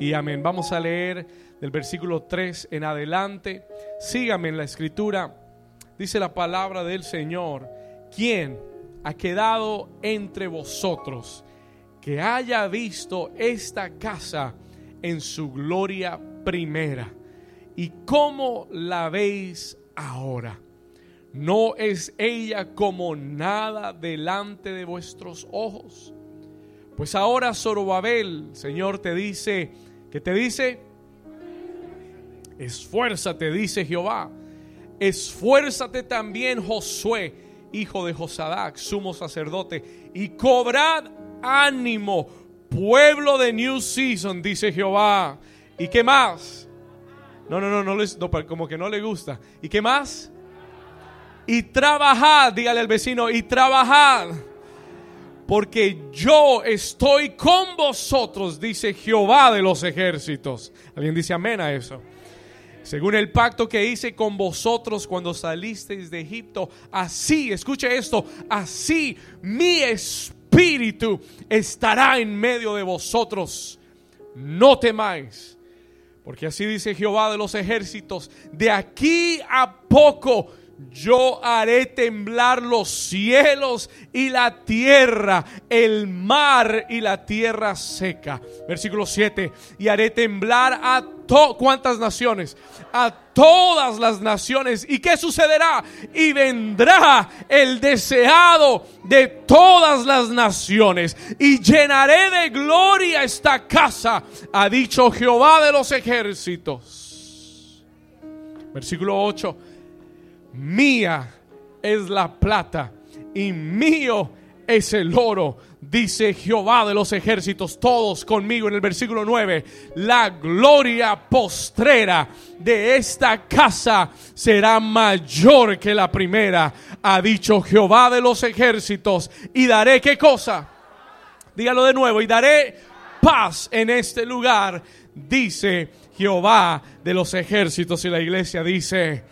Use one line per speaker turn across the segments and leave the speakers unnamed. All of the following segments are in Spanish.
y amén. Vamos a leer del versículo 3 en adelante. Sígame en la escritura. Dice la palabra del Señor. ¿Quién ha quedado entre vosotros que haya visto esta casa en su gloria primera? ¿Y cómo la veis ahora? ¿No es ella como nada delante de vuestros ojos? Pues ahora Zorobabel, Señor, te dice, ¿qué te dice? Esfuérzate, dice Jehová. Esfuérzate también, Josué, hijo de Josadac, sumo sacerdote, y cobrad ánimo, pueblo de New Season, dice Jehová. ¿Y qué más? No, no, no, no, les, no como que no le gusta. ¿Y qué más? Y trabajad, dígale al vecino, y trabajad porque yo estoy con vosotros, dice Jehová de los ejércitos. ¿Alguien dice amén a eso? Según el pacto que hice con vosotros cuando salisteis de Egipto, así, escuche esto, así mi espíritu estará en medio de vosotros. No temáis, porque así dice Jehová de los ejércitos, de aquí a poco yo haré temblar los cielos y la tierra, el mar y la tierra seca. Versículo 7. Y haré temblar a ¿cuántas naciones? A todas las naciones. ¿Y qué sucederá? Y vendrá el deseado de todas las naciones. Y llenaré de gloria esta casa, ha dicho Jehová de los ejércitos. Versículo 8 mía es la plata y mío es el oro, dice Jehová de los ejércitos, todos conmigo en el versículo 9, la gloria postrera de esta casa será mayor que la primera, ha dicho Jehová de los ejércitos, y daré qué cosa, dígalo de nuevo, y daré paz en este lugar, dice Jehová de los ejércitos, y la iglesia dice,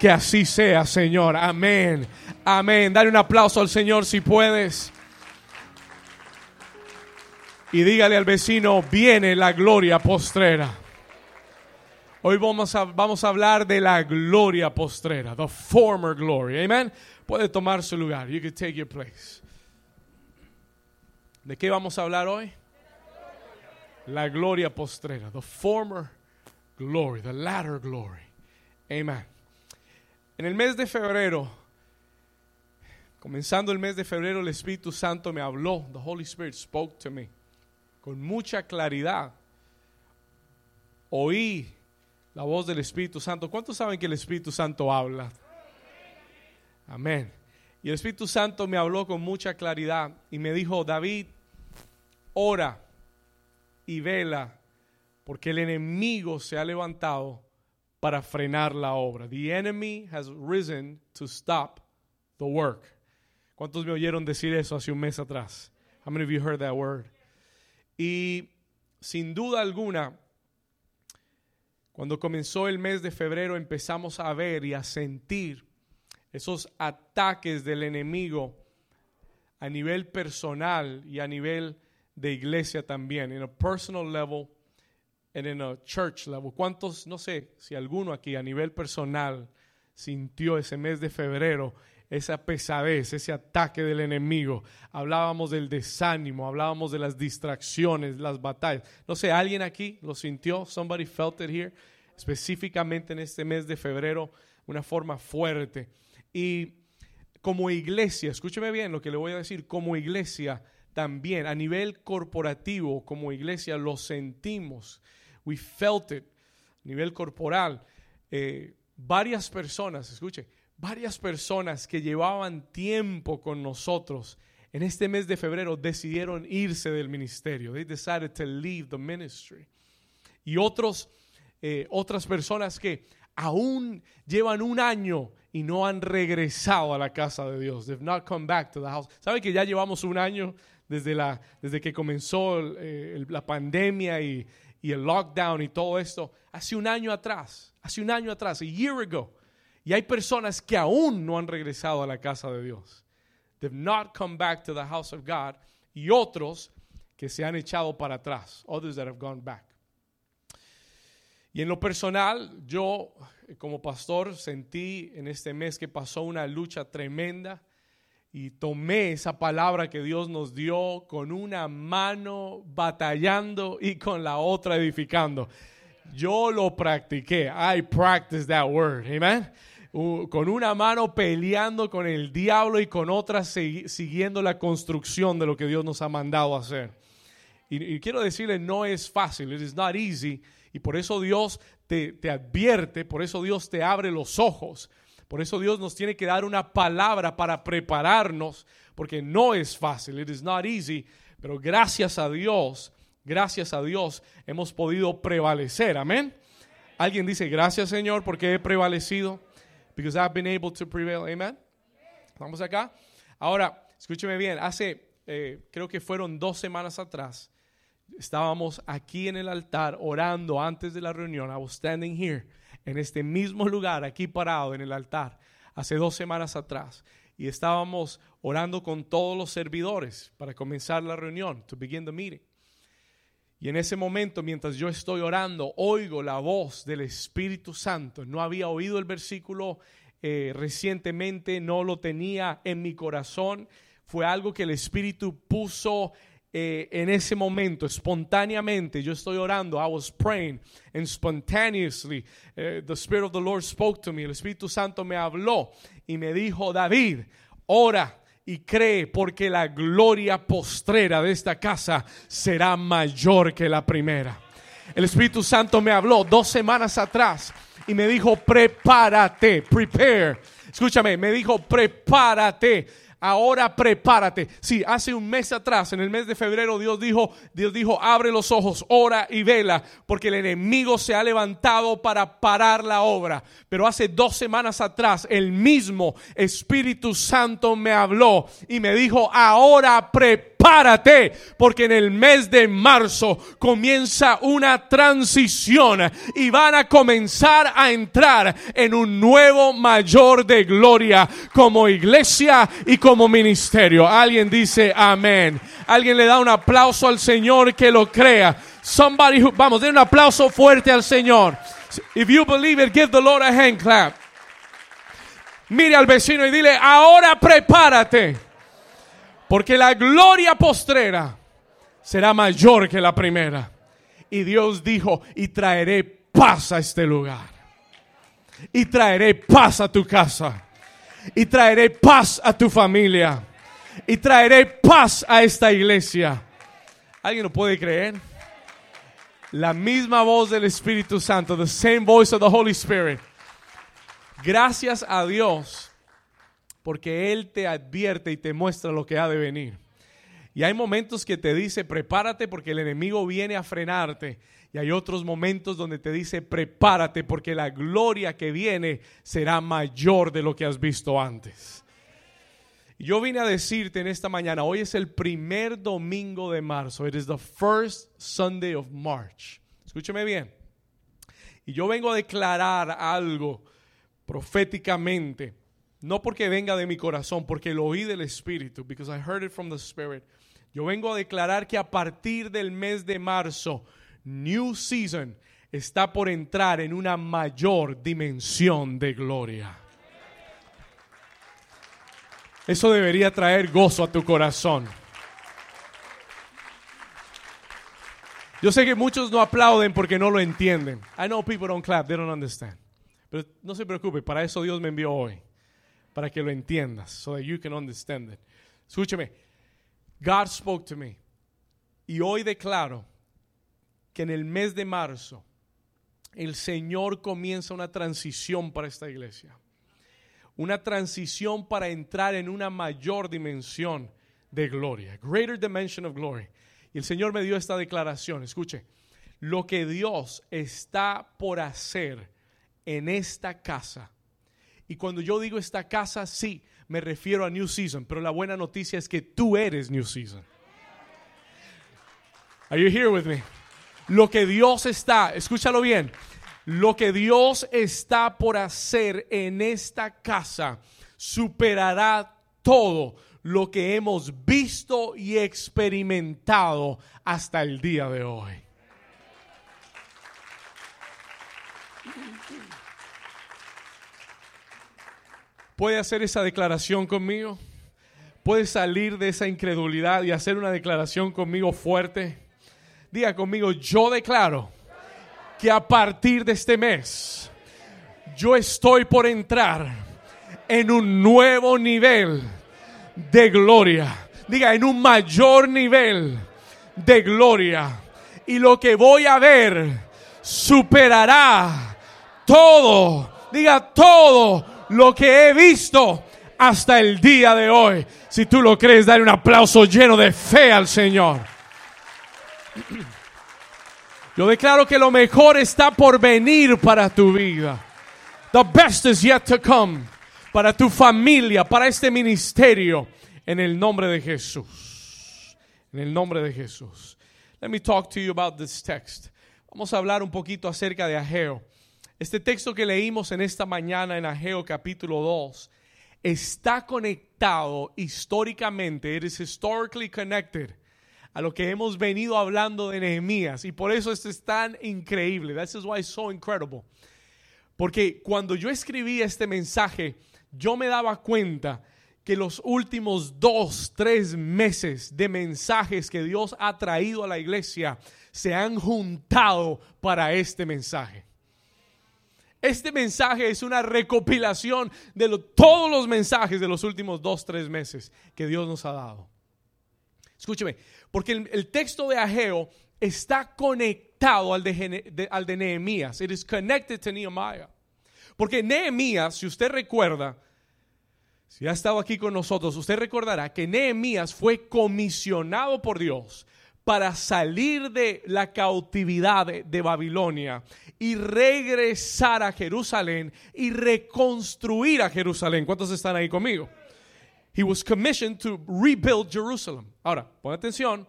que así sea, Señor. Amén. Amén. Dale un aplauso al Señor si puedes. Y dígale al vecino, viene la gloria postrera. Hoy vamos a, vamos a hablar de la gloria postrera, the former glory. Amen. Puede tomar su lugar. You can take your place. ¿De qué vamos a hablar hoy? La gloria postrera, the former glory, the latter glory. Amen. En el mes de febrero, comenzando el mes de febrero, el Espíritu Santo me habló. The Holy Spirit spoke to me con mucha claridad. Oí la voz del Espíritu Santo. ¿Cuántos saben que el Espíritu Santo habla? Amén. Y el Espíritu Santo me habló con mucha claridad y me dijo, David, ora y vela, porque el enemigo se ha levantado para frenar la obra. The enemy has risen to stop the work. ¿Cuántos me oyeron decir eso hace un mes atrás? How many of you heard that word? Y sin duda alguna, cuando comenzó el mes de febrero empezamos a ver y a sentir esos ataques del enemigo a nivel personal y a nivel de iglesia también, en a personal level and in a church level. ¿Cuántos, no sé si alguno aquí a nivel personal sintió ese mes de febrero esa pesadez, ese ataque del enemigo? Hablábamos del desánimo, hablábamos de las distracciones, las batallas. No sé, ¿alguien aquí lo sintió? Somebody felt it here, específicamente en este mes de febrero, una forma fuerte. Y como iglesia, escúcheme bien lo que le voy a decir, como iglesia también, a nivel corporativo, como iglesia, lo sentimos we felt it, a nivel corporal. Eh, varias personas, escuche, varias personas que llevaban tiempo con nosotros en este mes de febrero decidieron irse del ministerio. They decided to leave the ministry. Y otros, eh, otras personas que aún llevan un año y no han regresado a la casa de Dios. They've not come back to the house. ¿Sabe que ya llevamos un año desde, la, desde que comenzó eh, la pandemia y, y el lockdown y todo esto, hace un año atrás, hace un año atrás, a year ago. Y hay personas que aún no han regresado a la casa de Dios. They've not come back to the house of God. Y otros que se han echado para atrás. Others that have gone back. Y en lo personal, yo como pastor sentí en este mes que pasó una lucha tremenda y tomé esa palabra que Dios nos dio con una mano batallando y con la otra edificando. Yo lo practiqué. I practiced that word. Amen. con una mano peleando con el diablo y con otra siguiendo la construcción de lo que Dios nos ha mandado hacer. Y, quiero decirle, no es fácil. It is not easy. Y por eso Dios te, te advierte, por eso Dios te abre los ojos por eso Dios nos tiene que dar una palabra para prepararnos, porque no es fácil, it is not easy, pero gracias a Dios, gracias a Dios hemos podido prevalecer, amén. Alguien dice, gracias Señor porque he prevalecido, because I've been able to prevail, amén. Vamos acá. Ahora, escúcheme bien, hace, eh, creo que fueron dos semanas atrás, estábamos aquí en el altar orando antes de la reunión, I was standing here en este mismo lugar, aquí parado en el altar, hace dos semanas atrás. Y estábamos orando con todos los servidores para comenzar la reunión, to begin the meeting. Y en ese momento, mientras yo estoy orando, oigo la voz del Espíritu Santo. No había oído el versículo eh, recientemente, no lo tenía en mi corazón. Fue algo que el Espíritu puso eh, en ese momento, espontáneamente, yo estoy orando, I was praying, and spontaneously, eh, the Spirit of the Lord spoke to me, el Espíritu Santo me habló y me dijo, David, ora y cree porque la gloria postrera de esta casa será mayor que la primera. El Espíritu Santo me habló dos semanas atrás y me dijo, prepárate, prepare. Escúchame, me dijo, prepárate ahora prepárate. Sí, hace un mes atrás, en el mes de febrero, Dios dijo, Dios dijo, abre los ojos, ora y vela, porque el enemigo se ha levantado para parar la obra. Pero hace dos semanas atrás, el mismo Espíritu Santo me habló y me dijo, ahora prepárate prepárate, porque en el mes de marzo comienza una transición y van a comenzar a entrar en un nuevo mayor de gloria como iglesia y como ministerio. Alguien dice amén. Alguien le da un aplauso al Señor que lo crea. Somebody vamos, den un aplauso fuerte al Señor. If you believe it, give the Lord a hand clap. Mire al vecino y dile, ahora prepárate porque la gloria postrera será mayor que la primera. Y Dios dijo, y traeré paz a este lugar. Y traeré paz a tu casa. Y traeré paz a tu familia. Y traeré paz a esta iglesia. ¿Alguien lo puede creer? La misma voz del Espíritu Santo, the same voice of the Holy Spirit. Gracias a Dios porque Él te advierte y te muestra lo que ha de venir. Y hay momentos que te dice, prepárate porque el enemigo viene a frenarte. Y hay otros momentos donde te dice, prepárate porque la gloria que viene será mayor de lo que has visto antes. Yo vine a decirte en esta mañana, hoy es el primer domingo de marzo. It is the first Sunday of March. Escúcheme bien. Y yo vengo a declarar algo proféticamente no porque venga de mi corazón, porque lo oí del Espíritu, because I heard it from the Spirit. Yo vengo a declarar que a partir del mes de marzo, New Season está por entrar en una mayor dimensión de gloria. Eso debería traer gozo a tu corazón. Yo sé que muchos no aplauden porque no lo entienden. I know people don't clap, they don't understand. Pero no se preocupe, para eso Dios me envió hoy para que lo entiendas, so that you can understand it. Escúcheme, God spoke to me. Y hoy declaro que en el mes de marzo el Señor comienza una transición para esta iglesia. Una transición para entrar en una mayor dimensión de gloria. Greater dimension of glory. Y el Señor me dio esta declaración. Escuche, lo que Dios está por hacer en esta casa y cuando yo digo esta casa, sí, me refiero a New Season, pero la buena noticia es que tú eres New Season. Are you here with me? Lo que Dios está, escúchalo bien, lo que Dios está por hacer en esta casa superará todo lo que hemos visto y experimentado hasta el día de hoy. ¿Puede hacer esa declaración conmigo? ¿Puede salir de esa incredulidad y hacer una declaración conmigo fuerte? Diga conmigo, yo declaro que a partir de este mes yo estoy por entrar en un nuevo nivel de gloria. Diga, en un mayor nivel de gloria. Y lo que voy a ver superará todo. Diga todo lo que he visto hasta el día de hoy. Si tú lo crees, dale un aplauso lleno de fe al Señor. Yo declaro que lo mejor está por venir para tu vida. The best is yet to come. Para tu familia, para este ministerio. En el nombre de Jesús. En el nombre de Jesús. Let me talk to you about this text. Vamos a hablar un poquito acerca de Ageo. Este texto que leímos en esta mañana en Ageo capítulo 2 está conectado históricamente, it is historically connected a lo que hemos venido hablando de Nehemías y por eso esto es tan increíble. This is why it's so incredible. Porque cuando yo escribí este mensaje, yo me daba cuenta que los últimos dos, tres meses de mensajes que Dios ha traído a la iglesia se han juntado para este mensaje. Este mensaje es una recopilación de todos los mensajes de los últimos dos, tres meses que Dios nos ha dado. Escúcheme, porque el, texto de Ageo está conectado al de, al de Nehemías. It is connected to Nehemiah. Porque Nehemías, si usted recuerda, si ha estado aquí con nosotros, usted recordará que Nehemías fue comisionado por Dios para salir de la cautividad de, Babilonia y regresar a Jerusalén y reconstruir a Jerusalén. ¿Cuántos están ahí conmigo? He was commissioned to rebuild Jerusalem. Ahora, pon atención.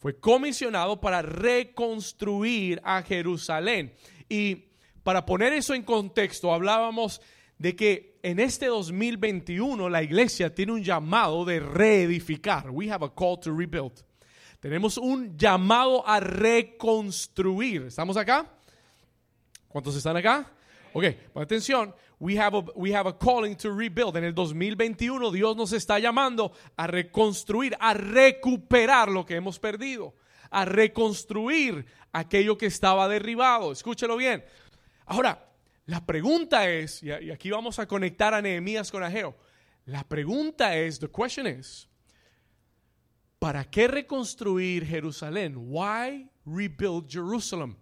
Fue comisionado para reconstruir a Jerusalén. Y para poner eso en contexto, hablábamos de que en este 2021 la iglesia tiene un llamado de reedificar. We have a call to rebuild. Tenemos un llamado a reconstruir. ¿Estamos acá? ¿Cuántos están acá? Ok, pon atención. We have, a, we have a calling to rebuild. En el 2021 Dios nos está llamando a reconstruir, a recuperar lo que hemos perdido, a reconstruir aquello que estaba derribado. Escúchelo bien. Ahora, la pregunta es, y aquí vamos a conectar a Nehemías con Ageo. La pregunta es, the question is, ¿Para qué reconstruir Jerusalén? Why rebuild Jerusalem?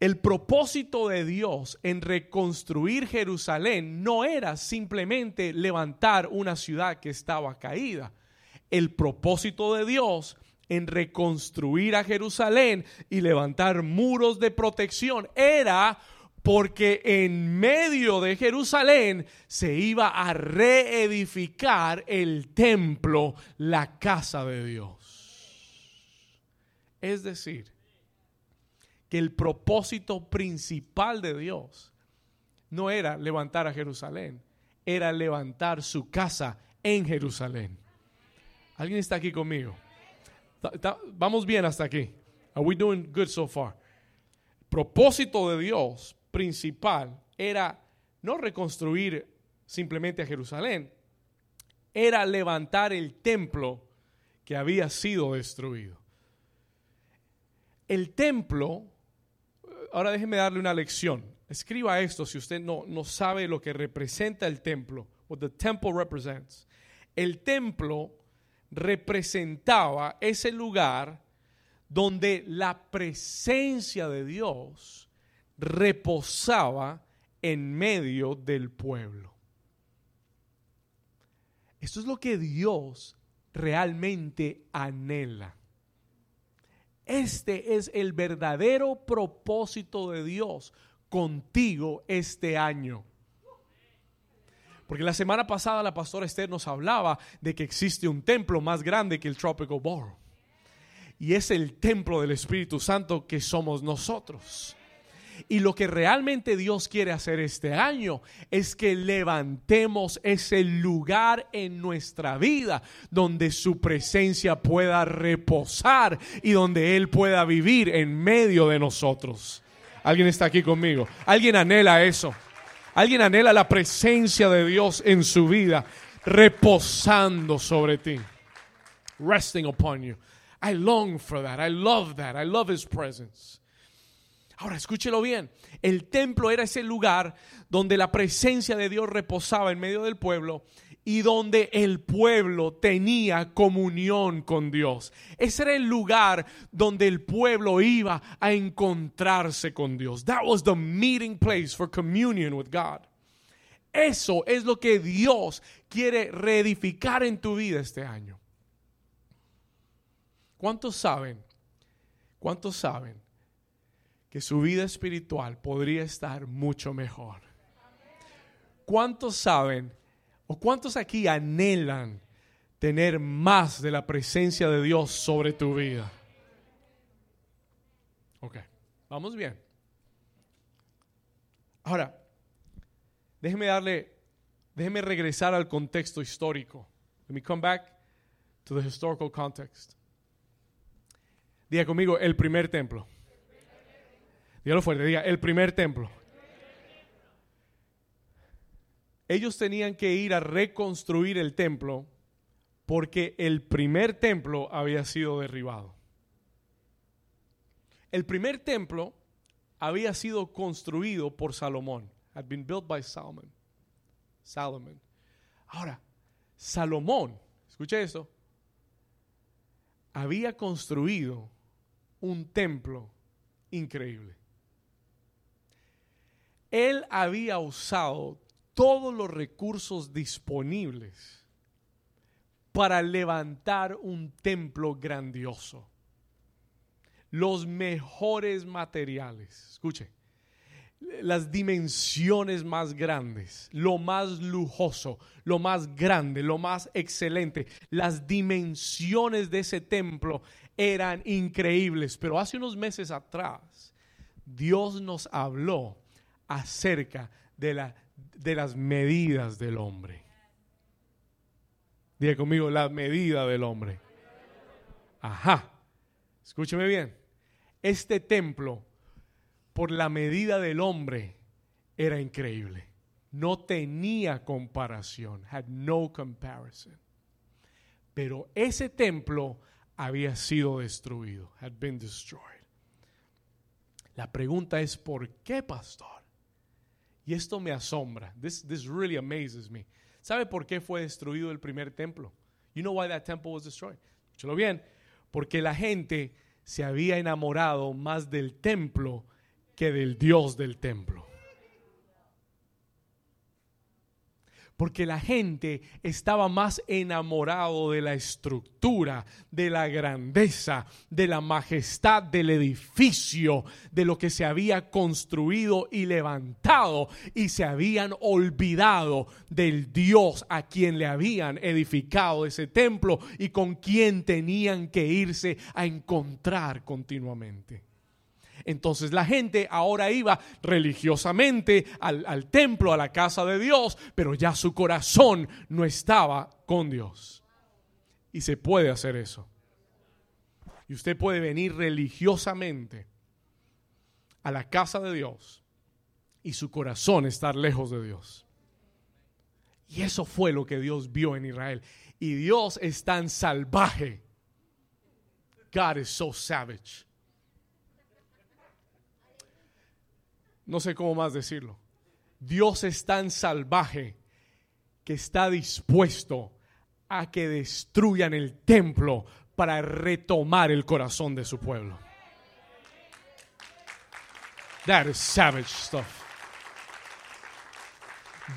El propósito de Dios en reconstruir Jerusalén no era simplemente levantar una ciudad que estaba caída. El propósito de Dios en reconstruir a Jerusalén y levantar muros de protección era porque en medio de Jerusalén se iba a reedificar el templo, la casa de Dios. Es decir, que el propósito principal de Dios no era levantar a Jerusalén, era levantar su casa en Jerusalén. ¿Alguien está aquí conmigo? Vamos bien hasta aquí. Are we doing good so far? Propósito de Dios principal era no reconstruir simplemente a Jerusalén, era levantar el templo que había sido destruido. El templo, ahora déjeme darle una lección. Escriba esto si usted no, no sabe lo que representa el templo, what the temple represents. El templo representaba ese lugar donde la presencia de Dios reposaba en medio del pueblo. Esto es lo que Dios realmente anhela. Este es el verdadero propósito de Dios contigo este año. Porque la semana pasada la pastora Esther nos hablaba de que existe un templo más grande que el Tropical Borough. Y es el templo del Espíritu Santo que somos nosotros. Y lo que realmente Dios quiere hacer este año es que levantemos ese lugar en nuestra vida donde su presencia pueda reposar y donde Él pueda vivir en medio de nosotros. Alguien está aquí conmigo. Alguien anhela eso. Alguien anhela la presencia de Dios en su vida, reposando sobre ti. Resting upon you. I long for that. I love that. I love His presence. Ahora, escúchelo bien. El templo era ese lugar donde la presencia de Dios reposaba en medio del pueblo y donde el pueblo tenía comunión con Dios. Ese era el lugar donde el pueblo iba a encontrarse con Dios. That was the meeting place for communion with God. Eso es lo que Dios quiere reedificar en tu vida este año. ¿Cuántos saben? ¿Cuántos saben que su vida espiritual podría estar mucho mejor? ¿Cuántos saben o cuántos aquí anhelan tener más de la presencia de Dios sobre tu vida? Ok, vamos bien. Ahora, déjeme darle, déjeme regresar al contexto histórico. Let me come back to the historical context. Diga conmigo, el primer templo. Dígalo fuerte, diga, el primer templo. Ellos tenían que ir a reconstruir el templo porque el primer templo había sido derribado. El primer templo había sido construido por Salomón. Had been built by Solomon. Solomon. Ahora, Salomón, escuche eso, había construido un templo increíble. Él había usado todos los recursos disponibles para levantar un templo grandioso. Los mejores materiales, escuche, las dimensiones más grandes, lo más lujoso, lo más grande, lo más excelente. Las dimensiones de ese templo eran increíbles, pero hace unos meses atrás Dios nos habló acerca de, la, de las medidas del hombre. Diga conmigo, la medida del hombre. Ajá. Escúcheme bien. Este templo, por la medida del hombre, era increíble. No tenía comparación. Had no comparison. Pero ese templo había sido destruido, had been destroyed. La pregunta es ¿por qué, pastor? Y esto me asombra. This, this really amazes me. ¿Sabe por qué fue destruido el primer templo? You know why that temple was destroyed? Escúchalo bien. Porque la gente se había enamorado más del templo que del Dios del templo. Porque la gente estaba más enamorado de la estructura, de la grandeza, de la majestad del edificio, de lo que se había construido y levantado, y se habían olvidado del Dios a quien le habían edificado ese templo y con quien tenían que irse a encontrar continuamente. Entonces la gente ahora iba religiosamente al, templo, a la casa de Dios, pero ya su corazón no estaba con Dios. Y se puede hacer eso. Y usted puede venir religiosamente a la casa de Dios y su corazón estar lejos de Dios. Y eso fue lo que Dios vio en Israel. Y Dios es tan salvaje. God is so savage. No sé cómo más decirlo. Dios es tan salvaje que está dispuesto a que destruyan el templo para retomar el corazón de su pueblo. That is savage stuff.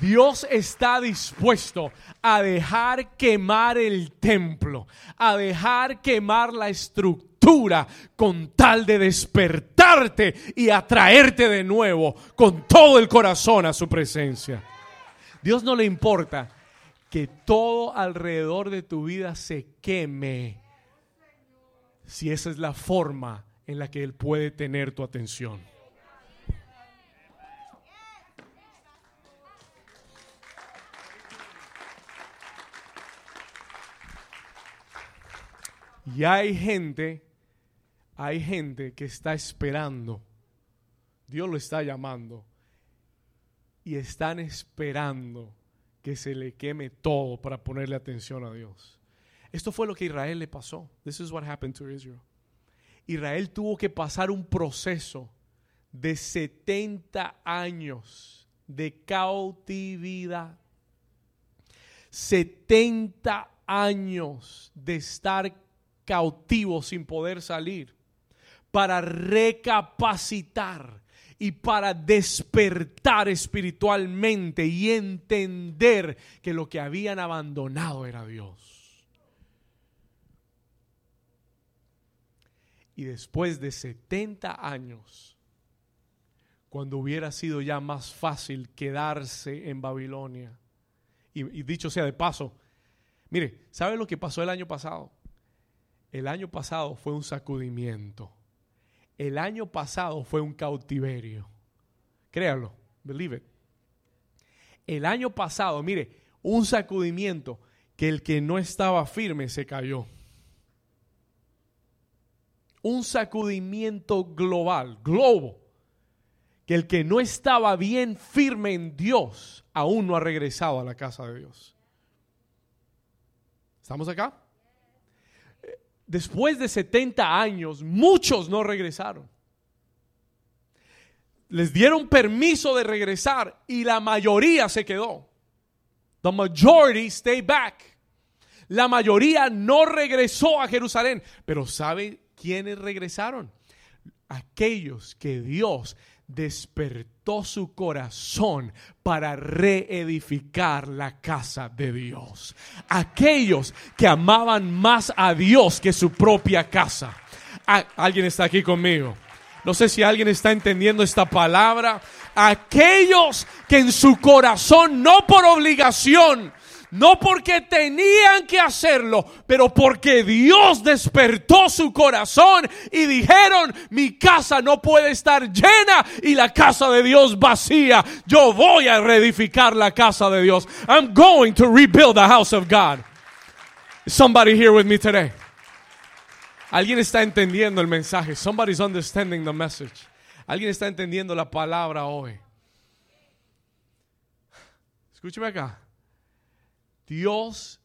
Dios está dispuesto a dejar quemar el templo, a dejar quemar la estructura con tal de despertarte y atraerte de nuevo con todo el corazón a su presencia. Dios no le importa que todo alrededor de tu vida se queme si esa es la forma en la que Él puede tener tu atención. Y hay gente, hay gente que está esperando Dios lo está llamando y están esperando que se le queme todo para ponerle atención a Dios. Esto fue lo que Israel le pasó. This is what happened to Israel. Israel tuvo que pasar un proceso de 70 años de cautividad. 70 años de estar cautivo sin poder salir para recapacitar y para despertar espiritualmente y entender que lo que habían abandonado era Dios. Y después de 70 años, cuando hubiera sido ya más fácil quedarse en Babilonia, y, dicho sea de paso, mire, ¿sabe lo que pasó el año pasado? El año pasado fue un sacudimiento. El año pasado fue un cautiverio. Créalo, believe it. El año pasado, mire, un sacudimiento que el que no estaba firme se cayó. Un sacudimiento global, globo, que el que no estaba bien firme en Dios aún no ha regresado a la casa de Dios. ¿Estamos acá? Después de 70 años, muchos no regresaron. Les dieron permiso de regresar y la mayoría se quedó. The majority stayed back. La mayoría no regresó a Jerusalén. Pero ¿sabe quiénes regresaron? Aquellos que Dios despertó su corazón para reedificar la casa de Dios. Aquellos que amaban más a Dios que su propia casa. Ah, alguien está aquí conmigo. No sé si alguien está entendiendo esta palabra. Aquellos que en su corazón, no por obligación, no porque tenían que hacerlo, pero porque Dios despertó su corazón y dijeron, mi casa no puede estar llena y la casa de Dios vacía. Yo voy a reedificar la casa de Dios. I'm going to rebuild the house of God. Somebody here with me today. Alguien está entendiendo el mensaje. Somebody's understanding the message. Alguien está entendiendo la palabra hoy. Escúcheme acá. Dios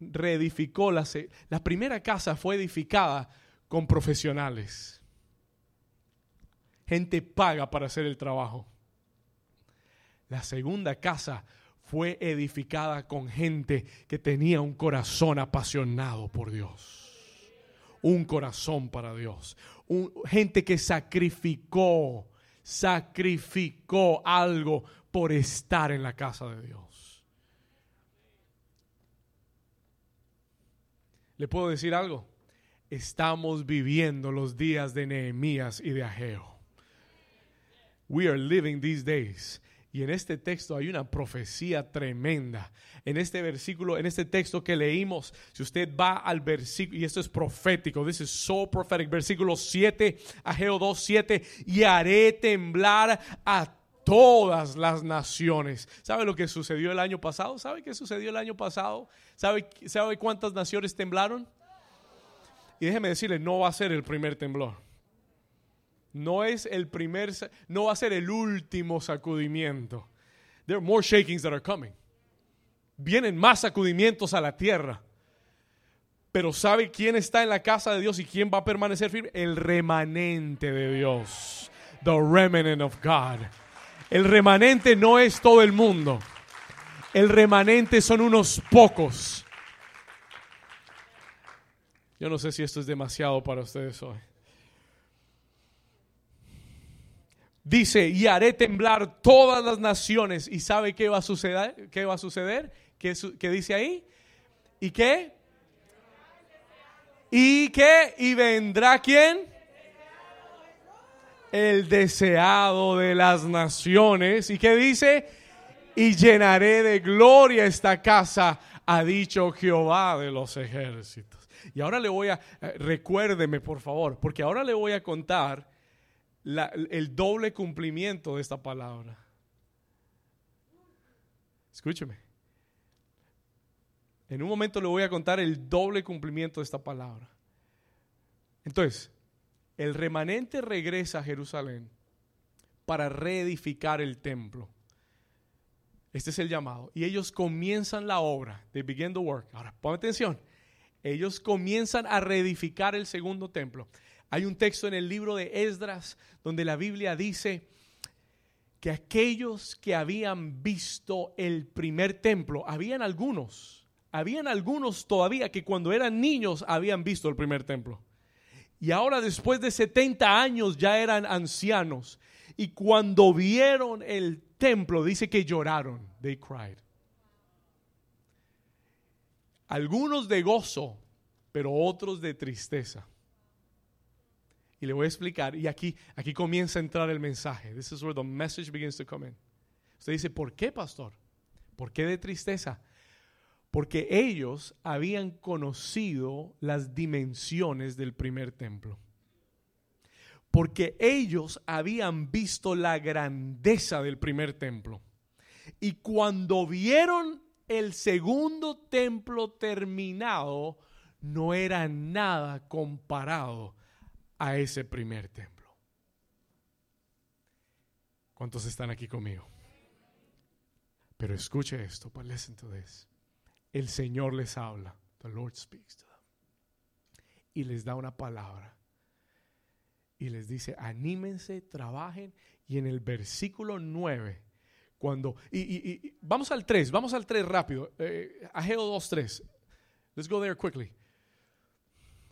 reedificó la, la primera casa fue edificada con profesionales. Gente paga para hacer el trabajo. La segunda casa fue edificada con gente que tenía un corazón apasionado por Dios. Un corazón para Dios. gente que sacrificó, sacrificó algo por estar en la casa de Dios. ¿Le puedo decir algo? Estamos viviendo los días de Nehemías y de Ageo. We are living these days. Y en este texto hay una profecía tremenda. En este versículo, en este texto que leímos, si usted va al versículo, y esto es profético, this is so prophetic, versículo 7, Ageo 2, 7, y haré temblar a todas las naciones. ¿Sabe lo que sucedió el año pasado? ¿Sabe qué sucedió el año pasado? ¿Sabe, ¿Sabe cuántas naciones temblaron? Y déjeme decirle, no va a ser el primer temblor. No es el primer, no va a ser el último sacudimiento. There are more shakings that are coming. Vienen más sacudimientos a la tierra. Pero ¿sabe quién está en la casa de Dios y quién va a permanecer firme? El remanente de Dios. The remnant of God. El remanente no es todo el mundo. El remanente son unos pocos. Yo no sé si esto es demasiado para ustedes hoy. Dice, y haré temblar todas las naciones. ¿Y sabe qué va a suceder? ¿Qué va a suceder? ¿Qué, dice ahí? ¿Y qué? ¿Y qué? ¿Y vendrá quién? El deseado de las naciones. ¿Y qué dice? Y llenaré de gloria esta casa, ha dicho Jehová de los ejércitos. Y ahora le voy a, eh, recuérdeme por favor, porque ahora le voy a contar el doble cumplimiento de esta palabra. Escúcheme. En un momento le voy a contar el doble cumplimiento de esta palabra. Entonces, el remanente regresa a Jerusalén para reedificar el templo. Este es el llamado. Y ellos comienzan la obra. They begin the work. Ahora, pon atención. Ellos comienzan a reedificar el segundo templo. Hay un texto en el libro de Esdras donde la Biblia dice que aquellos que habían visto el primer templo, habían algunos, habían algunos todavía que cuando eran niños habían visto el primer templo. Y ahora después de 70 años ya eran ancianos. Y cuando vieron el templo, dice que lloraron. They cried. Algunos de gozo, pero otros de tristeza. Y le voy a explicar. Y aquí, aquí comienza a entrar el mensaje. This is where the message begins to come in. Usted dice, ¿por qué, pastor? ¿Por qué de tristeza? Porque ellos habían conocido las dimensiones del primer templo. Porque ellos habían visto la grandeza del primer templo. Y cuando vieron el segundo templo terminado, no era nada comparado a ese primer templo. ¿Cuántos están aquí conmigo? Pero escuche esto, listen to this. El Señor les habla. The Lord speaks to them. Y les da una palabra. Y les dice, anímense, trabajen. Y en el versículo 9, cuando... Y, vamos al 3, vamos al 3 rápido. Ageo 2, 3. Let's go there quickly.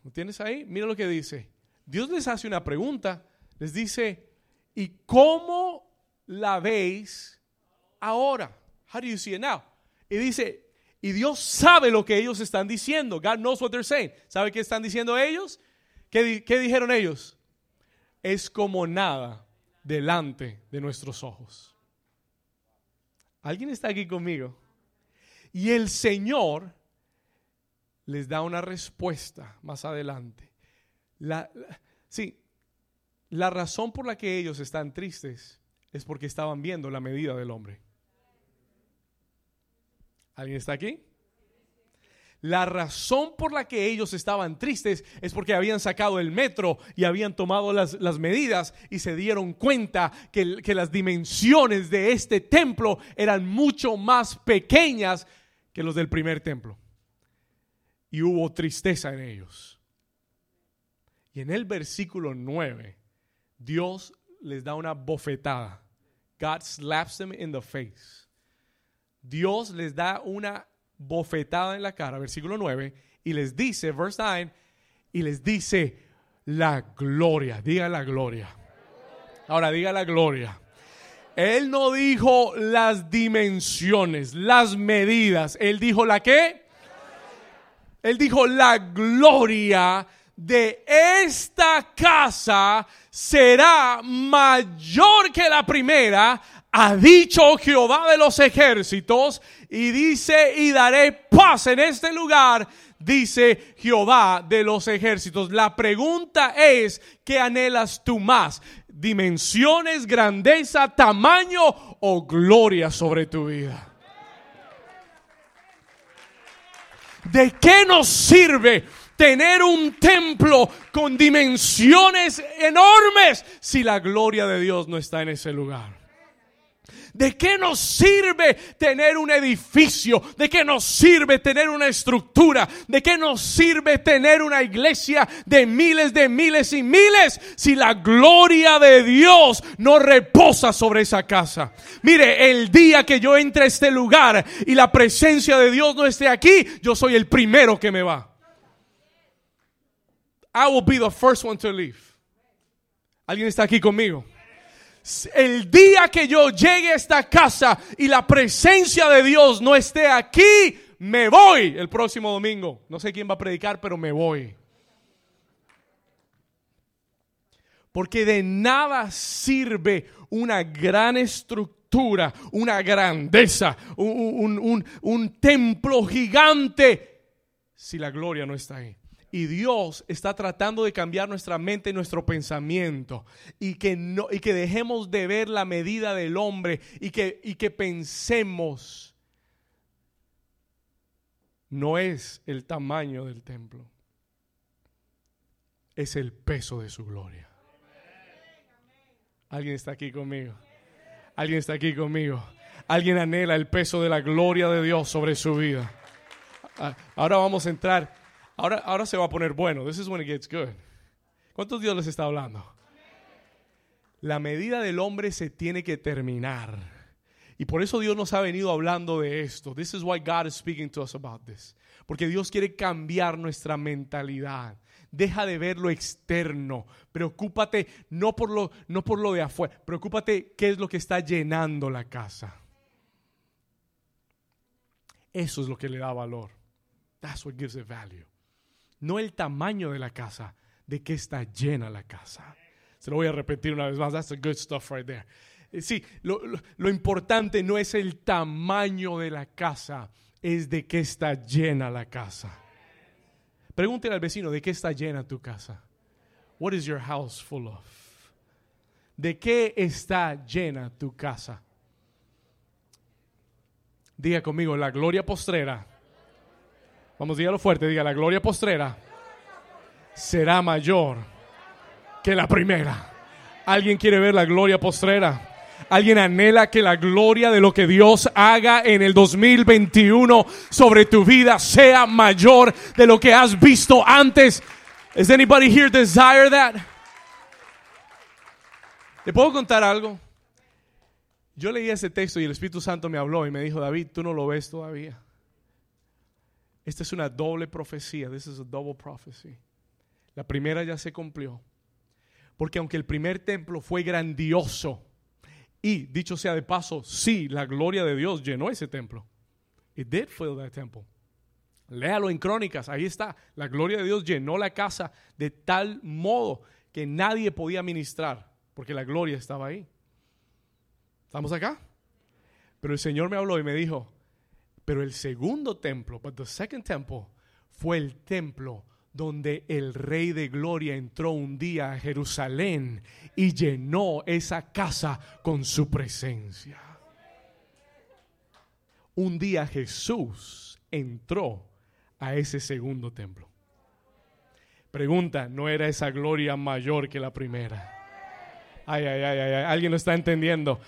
¿Lo tienes ahí? Mira lo que dice. Dios les hace una pregunta. Les dice, ¿y cómo la veis ahora? How do you see it now? Y dice, y Dios sabe lo que ellos están diciendo. God knows what they're saying. ¿Sabe qué están diciendo ellos? ¿Qué, qué dijeron ellos? Es como nada delante de nuestros ojos. ¿Alguien está aquí conmigo? Y el Señor les da una respuesta más adelante. La, sí, la razón por la que ellos están tristes es porque estaban viendo la medida del hombre. ¿Alguien está aquí? La razón por la que ellos estaban tristes es porque habían sacado el metro y habían tomado las, medidas y se dieron cuenta que, que las dimensiones de este templo eran mucho más pequeñas que los del primer templo. Y hubo tristeza en ellos. Y en el versículo 9, Dios les da una bofetada. God slaps them in the face. Dios les da una bofetada en la cara, versículo 9, y les dice, verse 9, y les dice, la gloria, diga la gloria. Ahora diga la gloria. Él no dijo las dimensiones, las medidas, él dijo la qué? Él dijo la gloria de esta casa será mayor que la primera, ha dicho Jehová de los ejércitos, y dice, y daré paz en este lugar, dice Jehová de los ejércitos. La pregunta es, ¿qué anhelas tú más? ¿Dimensiones, grandeza, tamaño o gloria sobre tu vida? ¿De qué nos sirve tener un templo con dimensiones enormes si la gloria de Dios no está en ese lugar? ¿De qué nos sirve tener un edificio? ¿De qué nos sirve tener una estructura? ¿De qué nos sirve tener una iglesia de miles de miles y miles si la gloria de Dios no reposa sobre esa casa? Mire, el día que yo entre a este lugar y la presencia de Dios no esté aquí, yo soy el primero que me va. I will be the first one to leave. ¿Alguien está aquí conmigo? El día que yo llegue a esta casa y la presencia de Dios no esté aquí, me voy el próximo domingo. No sé quién va a predicar, pero me voy. Porque de nada sirve una gran estructura, una grandeza, un, un templo gigante, si la gloria no está ahí. Y Dios está tratando de cambiar nuestra mente y nuestro pensamiento. Y que, no, y que dejemos de ver la medida del hombre y que, y que pensemos. No es el tamaño del templo. Es el peso de su gloria. Alguien está aquí conmigo. Alguien está aquí conmigo. Alguien anhela el peso de la gloria de Dios sobre su vida. Ah, ahora vamos a entrar. Ahora, ahora se va a poner bueno. This is when it gets good. ¿Cuántos Dios les está hablando? La medida del hombre se tiene que terminar. Y por eso Dios nos ha venido hablando de esto. This is why God is speaking to us about this. Porque Dios quiere cambiar nuestra mentalidad. Deja de ver lo externo. Preocúpate no por lo, no por lo de afuera. Preocúpate qué es lo que está llenando la casa. Eso es lo que le da valor. That's what gives it value. No el tamaño de la casa, de qué está llena la casa. Se lo voy a repetir una vez más. That's the good stuff right there. Eh, sí, lo, lo importante no es el tamaño de la casa, es de qué está llena la casa. Pregúntele al vecino, ¿de qué está llena tu casa? What is your house full of? ¿De qué está llena tu casa? Diga conmigo, la gloria postrera. Vamos, dígalo fuerte, diga, la gloria postrera será mayor que la primera. ¿Alguien quiere ver la gloria postrera? ¿Alguien anhela que la gloria de lo que Dios haga en el 2021 sobre tu vida sea mayor de lo que has visto antes? Does anybody here desire that? ¿Te puedo contar algo? Yo leí ese texto y el Espíritu Santo me habló y me dijo, David, tú no lo ves todavía. Esta es una doble profecía. This is a double prophecy. La primera ya se cumplió. Porque aunque el primer templo fue grandioso, y dicho sea de paso, sí, la gloria de Dios llenó ese templo. It did fill that temple. Léalo en Crónicas, ahí está. La gloria de Dios llenó la casa de tal modo que nadie podía ministrar, porque la gloria estaba ahí. ¿Estamos acá? Pero el Señor me habló y me dijo, pero el segundo templo, but the second temple, fue el templo donde el Rey de Gloria entró un día a Jerusalén y llenó esa casa con su presencia. Un día Jesús entró a ese segundo templo. Pregunta, ¿no era esa gloria mayor que la primera? Ay, ay, ay, ay, alguien lo está entendiendo.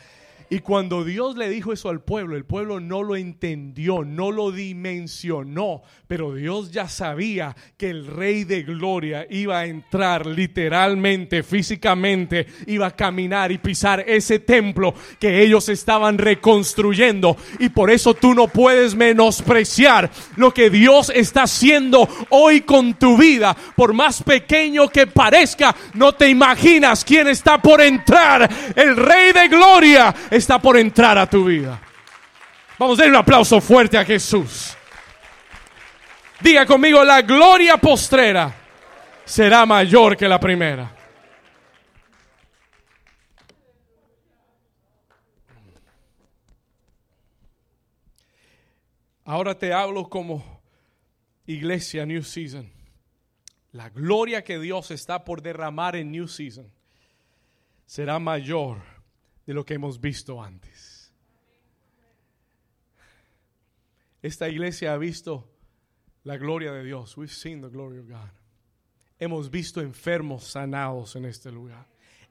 Y cuando Dios le dijo eso al pueblo, el pueblo no lo entendió, no lo dimensionó, pero Dios ya sabía que el rey de gloria iba a entrar literalmente, físicamente, iba a caminar y pisar ese templo que ellos estaban reconstruyendo. Y por eso tú no puedes menospreciar lo que Dios está haciendo hoy con tu vida. Por más pequeño que parezca, no te imaginas quién está por entrar. El rey de gloria está por entrar a tu vida. Vamos a dar un aplauso fuerte a Jesús. Diga conmigo, la gloria postrera será mayor que la primera. Ahora te hablo como iglesia New Season. La gloria que Dios está por derramar en New Season será mayor de lo que hemos visto antes. Esta iglesia ha visto la gloria de Dios. We've seen the glory of God. Hemos visto enfermos sanados en este lugar.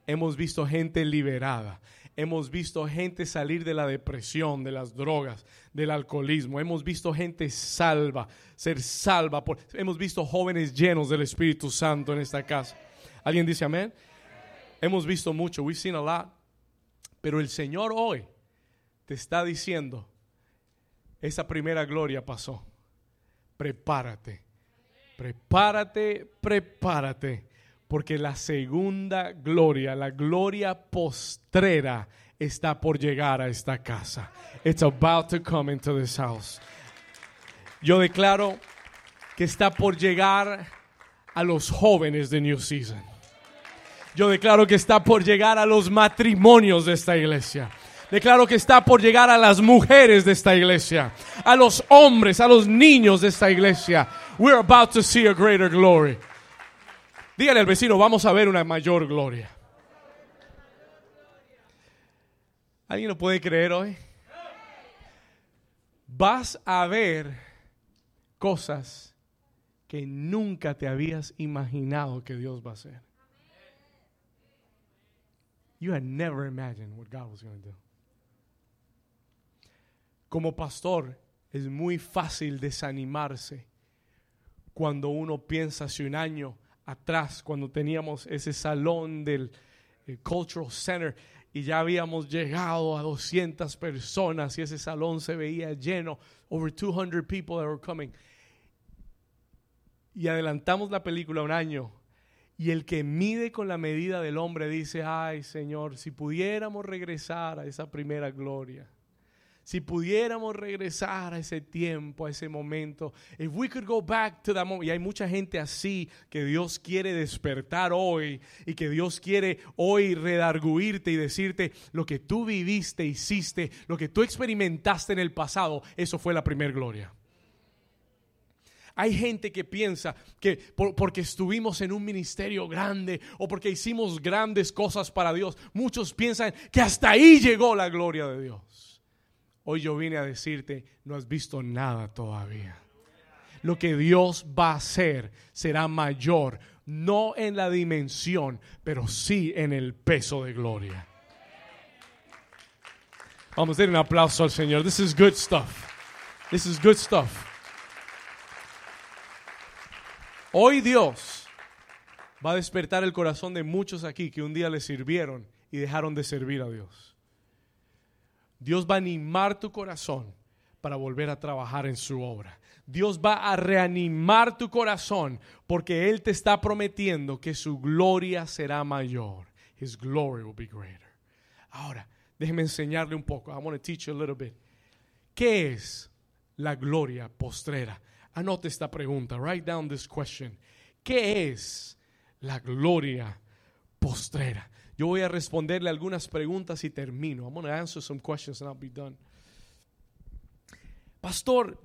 Hemos visto gente liberada. Hemos visto gente salir de la depresión, de las drogas, del alcoholismo. Hemos visto gente salva, ser salva. Por, hemos visto jóvenes llenos del Espíritu Santo en esta casa. ¿Alguien dice amén? Hemos visto mucho. We've seen a lot. Pero el Señor hoy te está diciendo, esa primera gloria pasó. Prepárate, prepárate, prepárate, porque la segunda gloria, la gloria postrera, está por llegar a esta casa. It's about to come into this house. Yo declaro que está por llegar a los jóvenes de New Season. Yo declaro que está por llegar a los matrimonios de esta iglesia. Declaro que está por llegar a las mujeres de esta iglesia, a los hombres, a los niños de esta iglesia. We're about to see a greater glory. Dígale al vecino, vamos a ver una mayor gloria. ¿Alguien lo puede creer hoy? Vas a ver cosas que nunca te habías imaginado que Dios va a hacer. You had never imagined what God was going to do. Como pastor, es muy fácil desanimarse cuando uno piensa hace un año atrás, cuando teníamos ese salón del Cultural Center y ya habíamos llegado a 200 personas y ese salón se veía lleno, over 200 people that were coming. Y adelantamos la película un año y el que mide con la medida del hombre dice, ay Señor, si pudiéramos regresar a esa primera gloria si pudiéramos regresar a ese tiempo, a ese momento, if we could go back to that moment. Y hay mucha gente así que Dios quiere despertar hoy y que Dios quiere hoy redarguirte y decirte lo que tú viviste, hiciste, lo que tú experimentaste en el pasado, eso fue la primer gloria. Hay gente que piensa que porque estuvimos en un ministerio grande o porque hicimos grandes cosas para Dios, muchos piensan que hasta ahí llegó la gloria de Dios. Hoy yo vine a decirte, no has visto nada todavía. Lo que Dios va a hacer será mayor, no en la dimensión, pero sí en el peso de gloria. Vamos a dar un aplauso al Señor. This is good stuff. This is good stuff. Hoy Dios va a despertar el corazón de muchos aquí que un día le sirvieron y dejaron de servir a Dios. Dios va a animar tu corazón para volver a trabajar en su obra. Dios va a reanimar tu corazón porque Él te está prometiendo que su gloria será mayor. His glory will be greater. Ahora, déjeme enseñarle un poco. I want to teach you a little bit. ¿Qué es la gloria postrera? Anote esta pregunta. Write down this question. ¿Qué es la gloria postrera? Yo voy a responderle algunas preguntas y termino. I'm going to answer some questions and I'll be done. Pastor,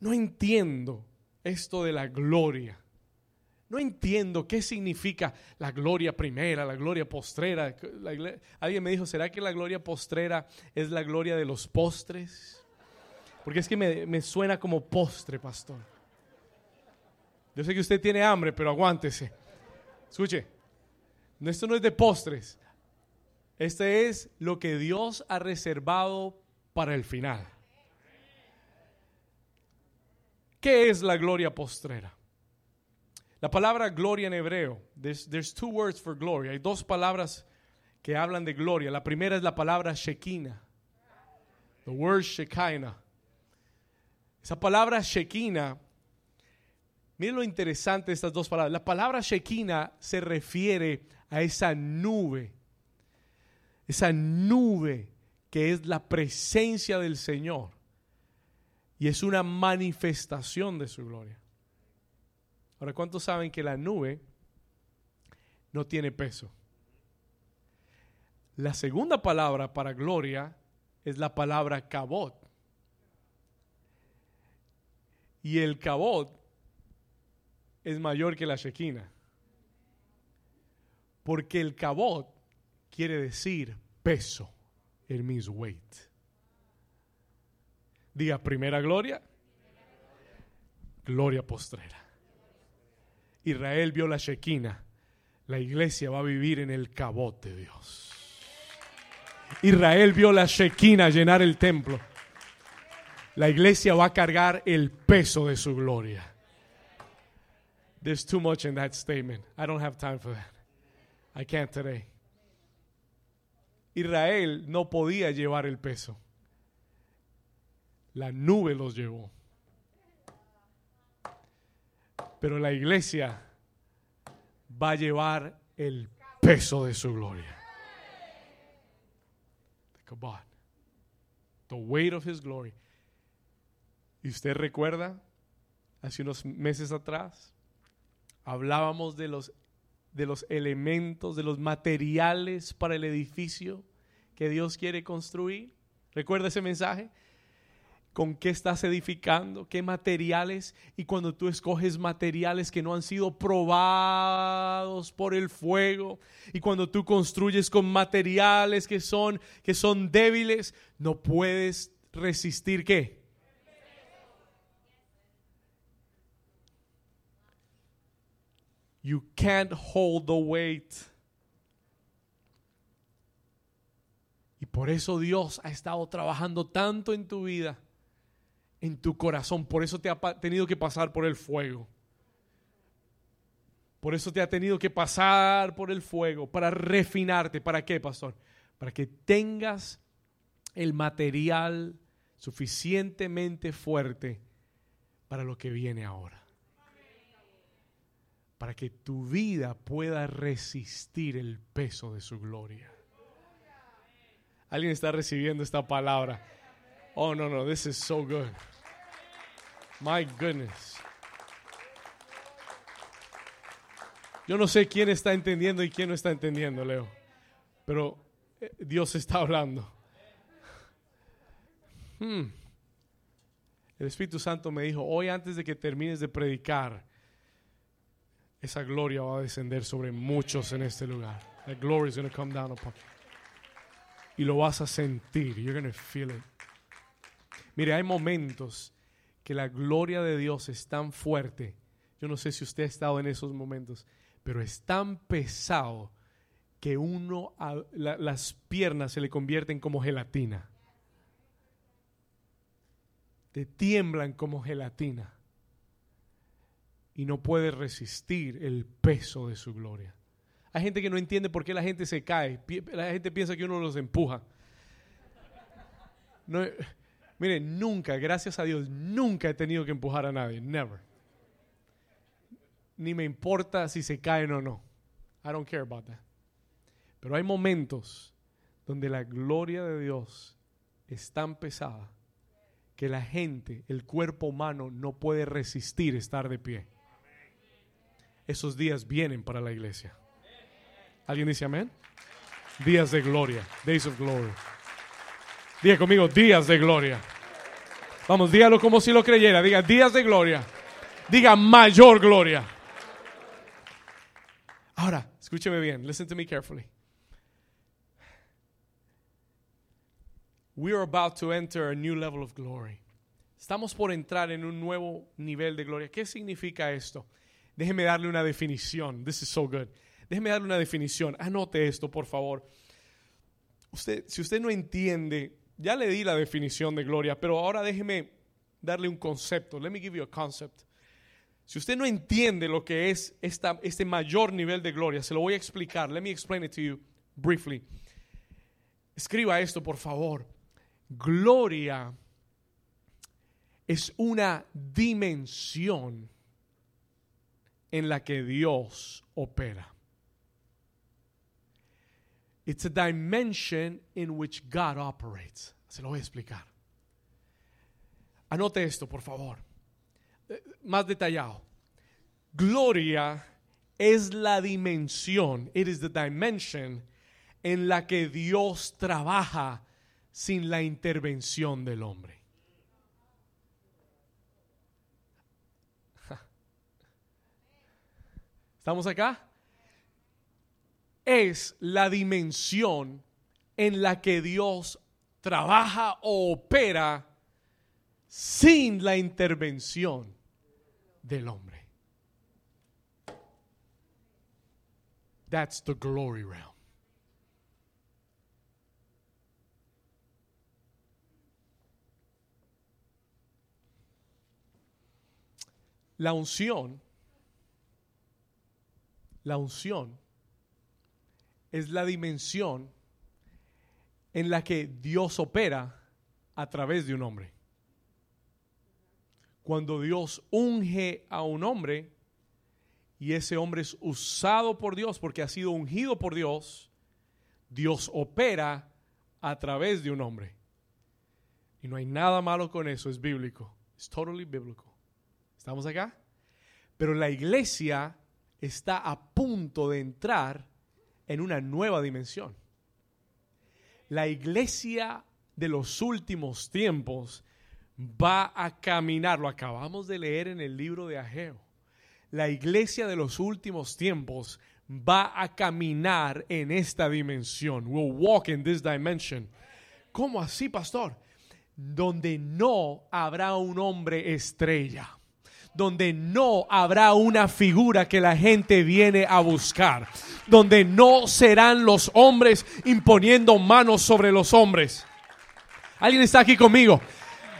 no entiendo esto de la gloria. No entiendo qué significa la gloria primera, la gloria postrera. alguien me dijo, ¿será que la gloria postrera es la gloria de los postres? Porque es que me, me suena como postre, pastor. Yo sé que usted tiene hambre, pero aguántese. Escuche, esto no es de postres. Este es lo que Dios ha reservado para el final. ¿Qué es la gloria postrera? La palabra gloria en hebreo, there's, two words for glory. Hay dos palabras que hablan de gloria. La primera es la palabra Shekinah. The word Shekinah. Esa palabra Shekinah, miren lo interesante de estas dos palabras. La palabra Shekinah se refiere a esa nube, esa nube que es la presencia del Señor y es una manifestación de su gloria. Ahora, ¿cuántos saben que la nube no tiene peso? La segunda palabra para gloria es la palabra cabot. Y el cabot es mayor que la shequina. Porque el cabot quiere decir peso. el means weight. Diga primera gloria, gloria postrera. Israel vio la Shekinah. La iglesia va a vivir en el cabot de Dios. Israel vio la Shekinah llenar el templo. La iglesia va a cargar el peso de su gloria. There's too much in that statement. I don't have time for that. I can't today. Israel no podía llevar el peso. La nube los llevó. Pero la iglesia va a llevar el peso de su gloria. The weight of his glory. ¿Y usted recuerda? Hace unos meses atrás hablábamos de los de los elementos, de los materiales para el edificio que Dios quiere construir. ¿Recuerda ese mensaje? ¿Con qué estás edificando? ¿Qué materiales? Y cuando tú escoges materiales que no han sido probados por el fuego, y cuando tú construyes con materiales que son, que son débiles, no puedes resistir qué? You can't hold the weight. Por eso Dios ha estado trabajando tanto en tu vida, en tu corazón. Por eso te ha tenido que pasar por el fuego. Por eso te ha tenido que pasar por el fuego, para refinarte. ¿Para qué, pastor? Para que tengas el material suficientemente fuerte para lo que viene ahora. Para que tu vida pueda resistir el peso de su gloria. Alguien está recibiendo esta palabra. Oh, no, no, this is so good. My goodness. Yo no sé quién está entendiendo y quién no está entendiendo, Leo. Pero eh, Dios está hablando. Hmm. El Espíritu Santo me dijo, hoy antes de que termines de predicar, esa gloria va a descender sobre muchos en este lugar. La glory is going to come down upon Y lo vas a sentir. You're going to feel it. Mire, hay momentos que la gloria de Dios es tan fuerte. Yo no sé si usted ha estado en esos momentos, pero es tan pesado que uno, las piernas se le convierten como gelatina te tiemblan como gelatina y no puedes resistir el peso de su gloria. Hay gente que no entiende por qué la gente se cae. La gente piensa que uno los empuja. No, mire, nunca, gracias a Dios, nunca he tenido que empujar a nadie. Never. Ni me importa si se caen o no. I don't care about that. Pero hay momentos donde la gloria de Dios es tan pesada que la gente, el cuerpo humano, no puede resistir estar de pie. Esos días vienen para la iglesia. ¿Alguien dice amén? Días de gloria, days of glory. Diga conmigo, días de gloria. Vamos, dígalo como si lo creyera. Diga, días de gloria. Diga, mayor gloria. Ahora, escúcheme bien. Listen to me carefully. We are about to enter a new level of glory. Estamos por entrar en un nuevo nivel de gloria. ¿Qué significa esto? Déjeme darle una definición. This is so good. Déjeme darle una definición. Anote esto, por favor. Usted, si usted no entiende, ya le di la definición de gloria, pero ahora déjeme darle un concepto. Let me give you a concept. Si usted no entiende lo que es esta, este mayor nivel de gloria, se lo voy a explicar. Let me explain it to you briefly. Escriba esto, por favor. Gloria es una dimensión en la que Dios opera. It's a dimension in which God operates. Se lo voy a explicar. Anote esto, por favor. Eh, más detallado. Gloria es la dimensión, it is the dimension en la que Dios trabaja sin la intervención del hombre. ¿Estamos acá? Es la dimensión en la que Dios trabaja o opera sin la intervención del hombre. That's the glory realm. La unción, la unción es la dimensión en la que Dios opera a través de un hombre. Cuando Dios unge a un hombre y ese hombre es usado por Dios porque ha sido ungido por Dios, Dios opera a través de un hombre. Y no hay nada malo con eso, es bíblico. Es totally biblical. ¿Estamos acá? Pero la iglesia está a punto de entrar en una nueva dimensión. La iglesia de los últimos tiempos va a caminar, lo acabamos de leer en el libro de Ageo. La iglesia de los últimos tiempos va a caminar en esta dimensión. Will walk in this dimension. ¿Cómo así, pastor? Donde no habrá un hombre estrella donde no habrá una figura que la gente viene a buscar, donde no serán los hombres imponiendo manos sobre los hombres. ¿Alguien está aquí conmigo?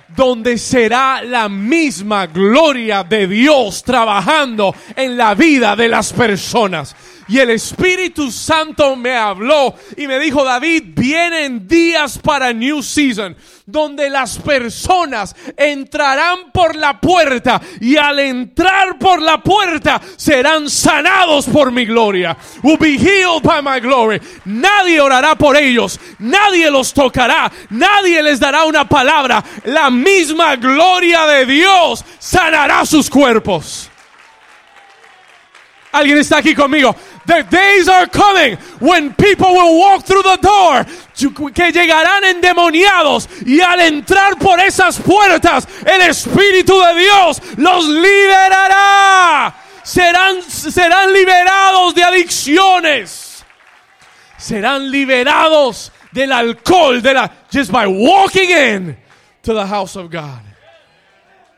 Donde será la misma gloria de Dios trabajando en la vida de las personas. Y el Espíritu Santo me habló y me dijo, David, vienen días para New Season, donde las personas entrarán por la puerta y al entrar por la puerta serán sanados por mi gloria. Will be healed by my glory. Nadie orará por ellos, nadie los tocará, nadie les dará una palabra. La misma gloria de Dios sanará sus cuerpos. Alguien está aquí conmigo. The days are coming when people will walk through the door que llegarán endemoniados y al entrar por esas puertas el Espíritu de Dios los liberará. Serán, serán liberados de adicciones. Serán liberados del alcohol, de la, just by walking in to the house of God.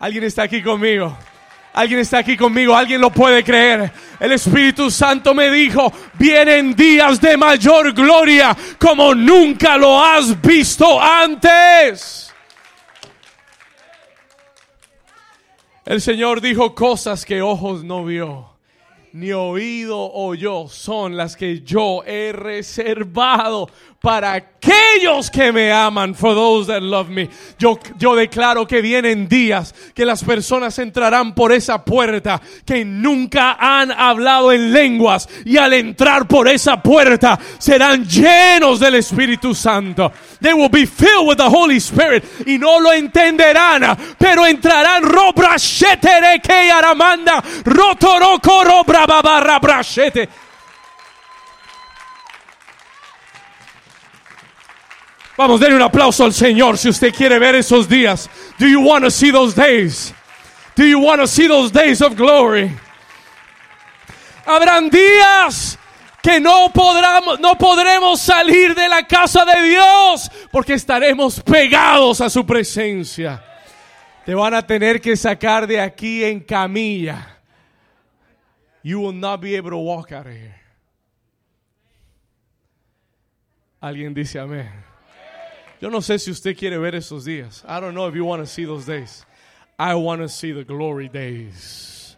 ¿Alguien está aquí conmigo? Alguien está aquí conmigo, alguien lo puede creer. El Espíritu Santo me dijo, vienen días de mayor gloria como nunca lo has visto antes. El Señor dijo cosas que ojos no vio, ni oído oyó, son las que yo he reservado para aquellos que me aman, for those that love me. Yo, yo declaro que vienen días que las personas entrarán por esa puerta que nunca han hablado en lenguas y al entrar por esa puerta serán llenos del Espíritu Santo. They will be filled with the Holy Spirit y no lo entenderán, pero entrarán robra que aramanda rotoroko robra babarra brashete. Vamos, denle un aplauso al Señor si usted quiere ver esos días. Do you want to see those days? Do you want to see those days of glory? Habrán días que no, podremos, no podremos salir de la casa de Dios porque estaremos pegados a su presencia. Te van a tener que sacar de aquí en camilla. You will not be able to walk out of here. Alguien dice amén. Yo no sé si usted quiere ver esos días. I don't know if you want to see those days. I want to see the glory days.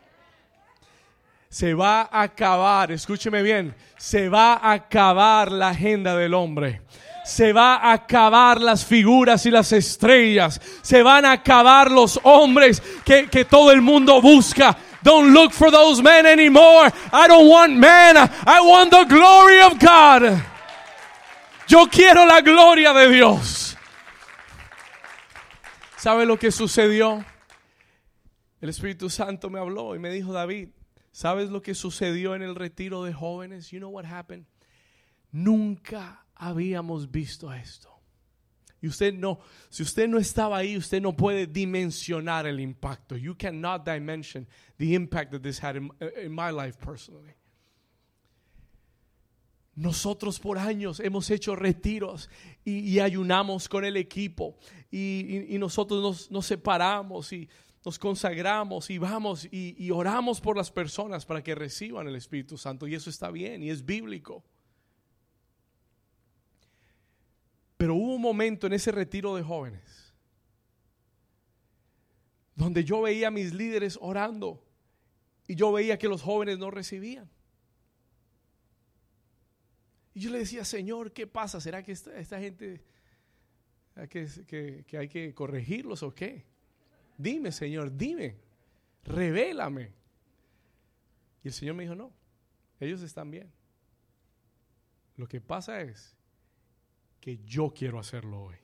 Se va a acabar, escúcheme bien, se va a acabar la agenda del hombre. Se va a acabar las figuras y las estrellas. Se van a acabar los hombres que, que todo el mundo busca. Don't look for those men anymore. I don't want men. I want the glory of God. Yo quiero la gloria de Dios. ¿Sabe lo que sucedió? El Espíritu Santo me habló y me dijo, David, ¿sabes lo que sucedió en el retiro de jóvenes? You know what happened? Nunca habíamos visto esto. Y usted no, si usted no estaba ahí, usted no puede dimensionar el impacto. You cannot dimension the impact that this had in, in my life personally. Nosotros por años hemos hecho retiros y, ayunamos con el equipo y, nosotros nos, separamos y nos consagramos y vamos y, y oramos por las personas para que reciban el Espíritu Santo y eso está bien y es bíblico. Pero hubo un momento en ese retiro de jóvenes donde yo veía a mis líderes orando y yo veía que los jóvenes no recibían. Y yo le decía, Señor, ¿qué pasa? ¿Será que esta, gente que, que hay que corregirlos o qué? Dime, Señor, dime, revélame. Y el Señor me dijo, no, ellos están bien. Lo que pasa es que yo quiero hacerlo hoy.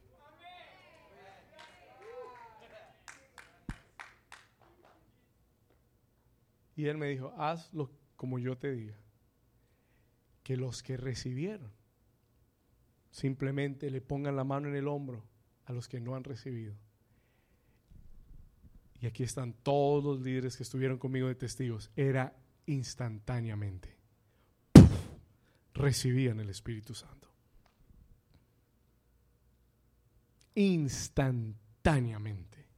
Y él me dijo, hazlo como yo te diga que los que recibieron simplemente le pongan la mano en el hombro a los que no han recibido. Y aquí están todos los líderes que estuvieron conmigo de testigos. Era instantáneamente. Recibían el Espíritu Santo. Instantáneamente.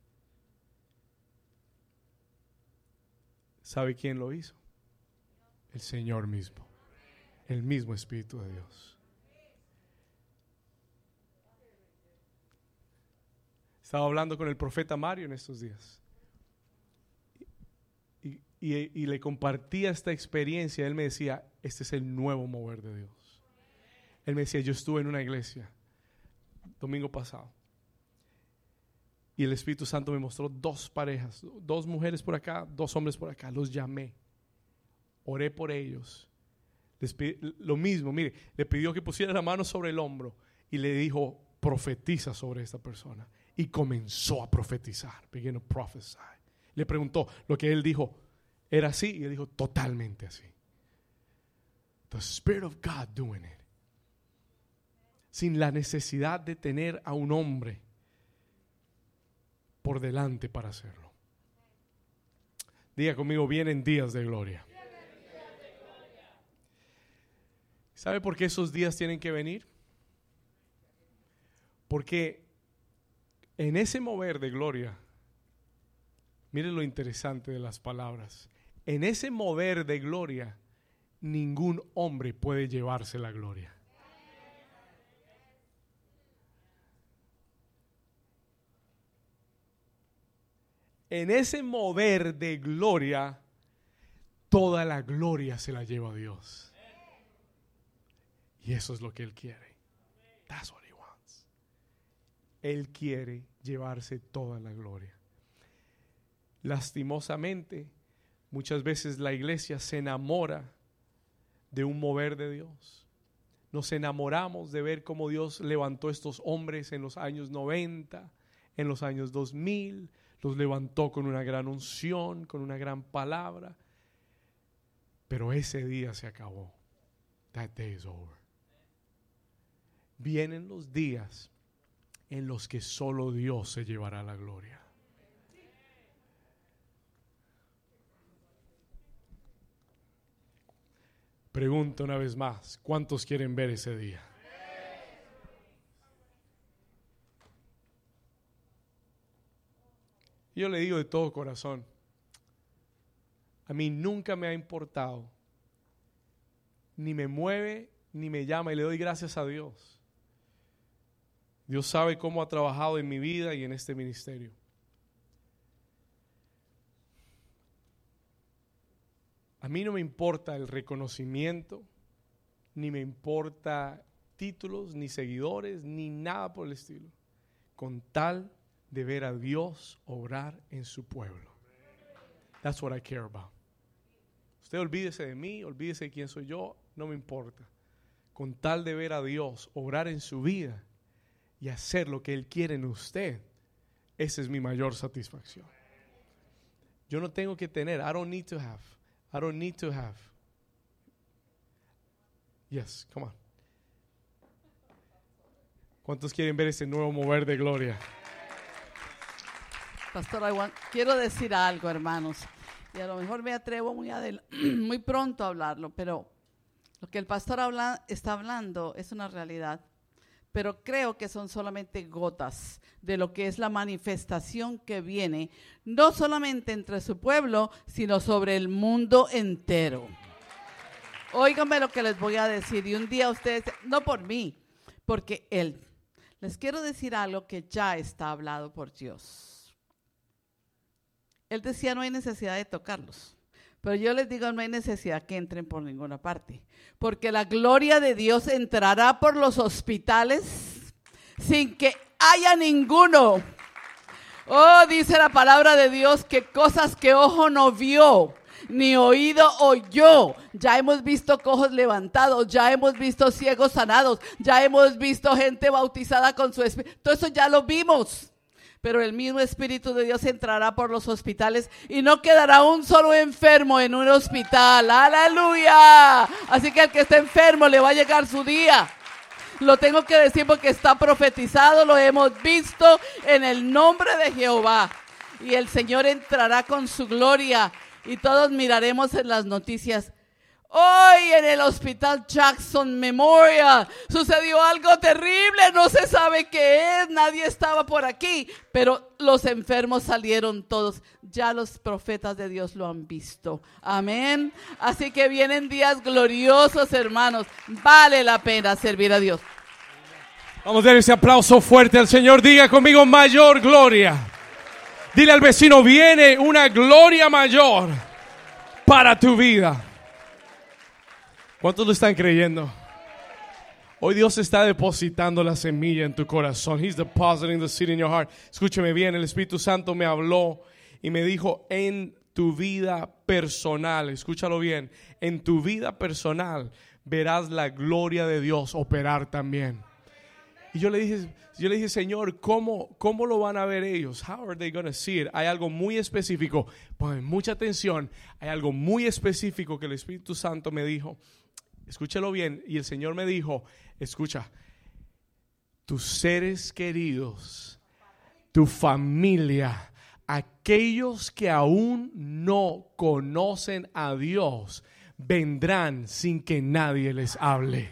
¿Sabe quién lo hizo? El Señor mismo. El mismo Espíritu de Dios. Estaba hablando con el profeta Mario en estos días. Y, y, le compartía esta experiencia. Él me decía, este es el nuevo mover de Dios. Él me decía, yo estuve en una iglesia domingo pasado. Y el Espíritu Santo me mostró dos parejas, dos mujeres por acá, dos hombres por acá. Los llamé. Oré por ellos. Lo mismo, mire, le pidió que pusiera la mano sobre el hombro y le dijo, profetiza sobre esta persona. Y comenzó a profetizar. Le preguntó, lo que él dijo, ¿era así? Y él dijo, totalmente así. The Spirit of God doing it. Sin la necesidad de tener a un hombre por delante para hacerlo. Diga conmigo, vienen días de gloria. ¿Sabe por qué esos días tienen que venir? Porque en ese mover de gloria, miren lo interesante de las palabras, en ese mover de gloria, ningún hombre puede llevarse la gloria. en ese mover de gloria, toda la gloria se la lleva Dios. Y eso es lo que Él quiere. That's what He wants. Él quiere llevarse toda la gloria. Lastimosamente, muchas veces la iglesia se enamora de un mover de Dios. Nos enamoramos de ver cómo Dios levantó estos hombres en los años 90, en los años 2000, los levantó con una gran unción, con una gran palabra. Pero ese día se acabó. That day is over. Vienen los días en los que solo Dios se llevará la gloria. Pregunto una vez más, ¿cuántos quieren ver ese día? yo le digo de todo corazón, a mí nunca me ha importado, ni me mueve, ni me llama, y le doy gracias a Dios. Dios sabe cómo ha trabajado en mi vida y en este ministerio. A mí no me importa el reconocimiento, ni me importa títulos, ni seguidores, ni nada por el estilo, con tal de ver a Dios obrar en su pueblo. That's what I care about. Usted olvídese de mí, olvídese de quién soy yo, no me importa. Con tal de ver a Dios obrar en su vida y hacer lo que Él quiere en usted, esa es mi mayor satisfacción. Yo no tengo que tener, I don't need to have, I don't need to have. Yes, come on. ¿Cuántos quieren ver ese nuevo mover de gloria?
Pastor, quiero decir algo, hermanos. Y a lo mejor me atrevo muy, muy pronto a hablarlo, pero lo que el pastor habla, está hablando es una realidad. Pero creo que son solamente gotas de lo que es la manifestación que viene, no solamente entre su pueblo, sino sobre el mundo entero. Óigame lo que les voy a decir. Y un día ustedes, no por mí, porque Él. Les quiero decir algo que ya está hablado por Dios. Él decía, no hay necesidad de tocarlos. Pero yo les digo, no hay necesidad que entren por ninguna parte. Porque la gloria de Dios entrará por los hospitales sin que haya ninguno. Oh, dice la palabra de Dios que cosas que ojo no vio, ni oído oyó. Ya hemos visto cojos levantados, ya hemos visto ciegos sanados, ya hemos visto gente bautizada con su espíritu. Todo eso ya lo vimos pero el mismo Espíritu de Dios entrará por los hospitales y no quedará un solo enfermo en un hospital. Aleluya. Así que el que esté enfermo le va a llegar su día. Lo tengo que decir porque está profetizado, lo hemos visto en el nombre de Jehová. Y el Señor entrará con su gloria y todos miraremos en las noticias. Hoy en el Hospital Jackson Memorial sucedió algo terrible, no se sabe qué es, nadie estaba por aquí, pero los enfermos salieron todos. Ya los profetas de Dios lo han visto. Amén. Así que vienen días gloriosos, hermanos. Vale la pena servir a Dios.
Vamos a dar ese aplauso fuerte al Señor. Diga conmigo mayor gloria. Dile al vecino, viene una gloria mayor para tu vida. ¿Cuántos lo están creyendo? Hoy Dios está depositando la semilla en tu corazón. He's depositing the seed in your heart. Escúcheme bien, el Espíritu Santo me habló y me dijo en tu vida personal, escúchalo bien, en tu vida personal verás la gloria de Dios operar también. Y yo le dije, yo le dije, Señor, ¿cómo, ¿cómo lo van a ver ellos? How are they going to see it? Hay algo muy específico. Ponen mucha atención. Hay algo muy específico que el Espíritu Santo me dijo. Escúchelo bien. Y el Señor me dijo, escucha, tus seres queridos, tu familia, aquellos que aún no conocen a Dios, vendrán sin que nadie les hable.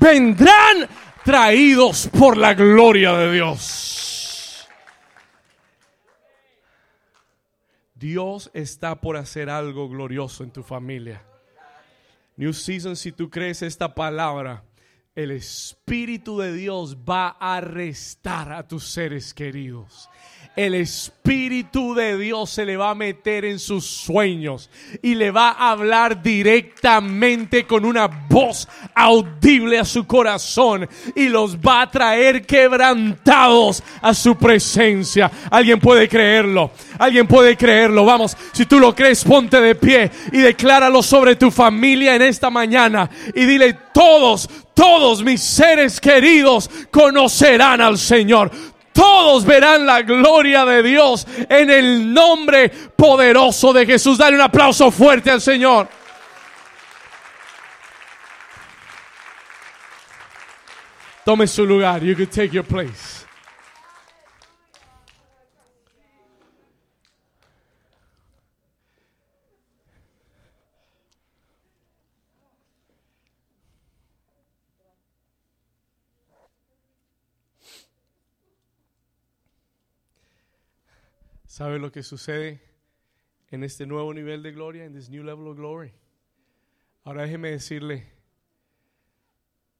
vendrán traídos por la gloria de Dios. Dios está por hacer algo glorioso en tu familia. New Season, si tú crees esta palabra, el Espíritu de Dios va a arrestar a tus seres queridos el Espíritu de Dios se le va a meter en sus sueños y le va a hablar directamente con una voz audible a su corazón y los va a traer quebrantados a su presencia. Alguien puede creerlo, alguien puede creerlo. Vamos, si tú lo crees, ponte de pie y decláralo sobre tu familia en esta mañana y dile todos, todos mis seres queridos conocerán al Señor todos verán la gloria de Dios en el nombre poderoso de Jesús. Dale un aplauso fuerte al Señor. Tome su lugar. You can take your place. ¿Sabe lo que sucede en este nuevo nivel de gloria, en this new level of glory? Ahora déjeme decirle,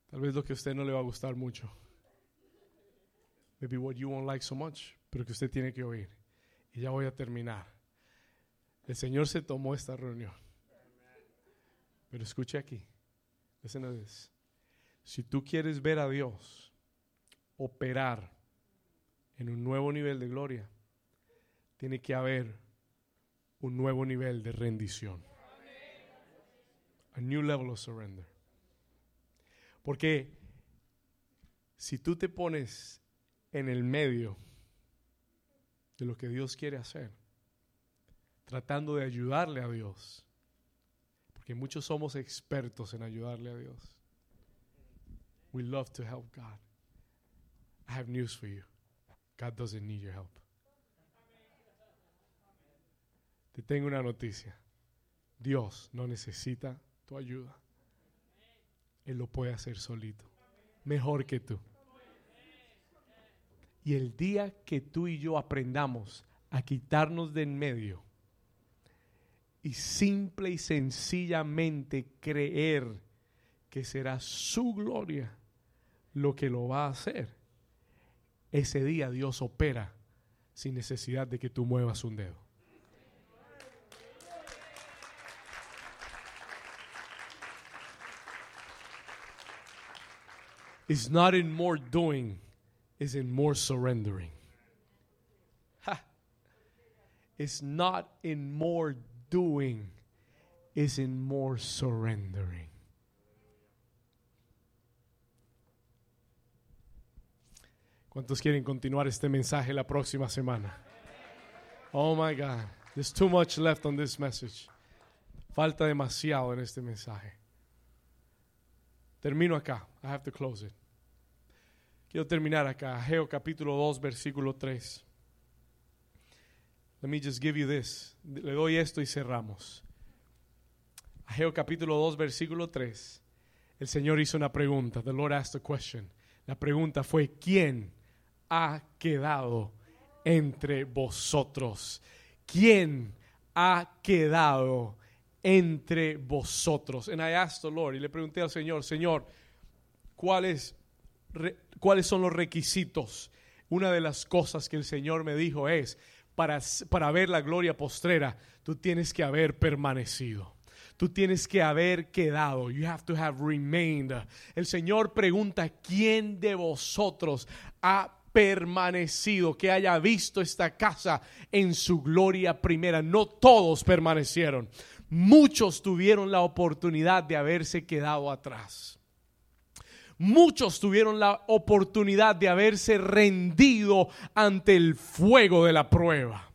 tal vez lo que a usted no le va a gustar mucho. Maybe what you won't like so much, pero que usted tiene que oír. Y ya voy a terminar. El Señor se tomó esta reunión. Pero escuche aquí. This. Si tú quieres ver a Dios operar en un nuevo nivel de gloria, tiene que haber un nuevo nivel de rendición. A new level of surrender. Porque si tú te pones en el medio de lo que Dios quiere hacer, tratando de ayudarle a Dios, porque muchos somos expertos en ayudarle a Dios. We love to help God. I have news for you. God doesn't need your help. Te tengo una noticia. Dios no necesita tu ayuda. Él lo puede hacer solito. Mejor que tú. Y el día que tú y yo aprendamos a quitarnos de en medio y simple y sencillamente creer que será su gloria lo que lo va a hacer, ese día Dios opera sin necesidad de que tú muevas un dedo. Is not in more doing, is in more surrendering. Ha. It's not in more doing, is in more surrendering. ¿Cuántos quieren continuar este mensaje la próxima semana? Oh my God, there's too much left on this message. Falta demasiado en este mensaje. Termino acá. I have to close it. Quiero terminar acá. Ageo capítulo 2, versículo 3. Let me just give you this. Le doy esto y cerramos. Ageo capítulo 2, versículo 3. El Señor hizo una pregunta. The Lord asked a question. La pregunta fue, ¿quién ha quedado entre vosotros? ¿Quién ha quedado entre vosotros? And I Lord, y le pregunté al Señor, Señor, ¿cuáles, re- ¿cuáles son los requisitos? Una de las cosas que el Señor me dijo es, para, para ver la gloria postrera, tú tienes que haber permanecido. Tú tienes que haber quedado. You have to have remained. El Señor pregunta, ¿quién de vosotros ha permanecido, que haya visto esta casa en su gloria primera? No todos permanecieron. Muchos tuvieron la oportunidad de haberse quedado atrás. Muchos tuvieron la oportunidad de haberse rendido ante el fuego de la prueba.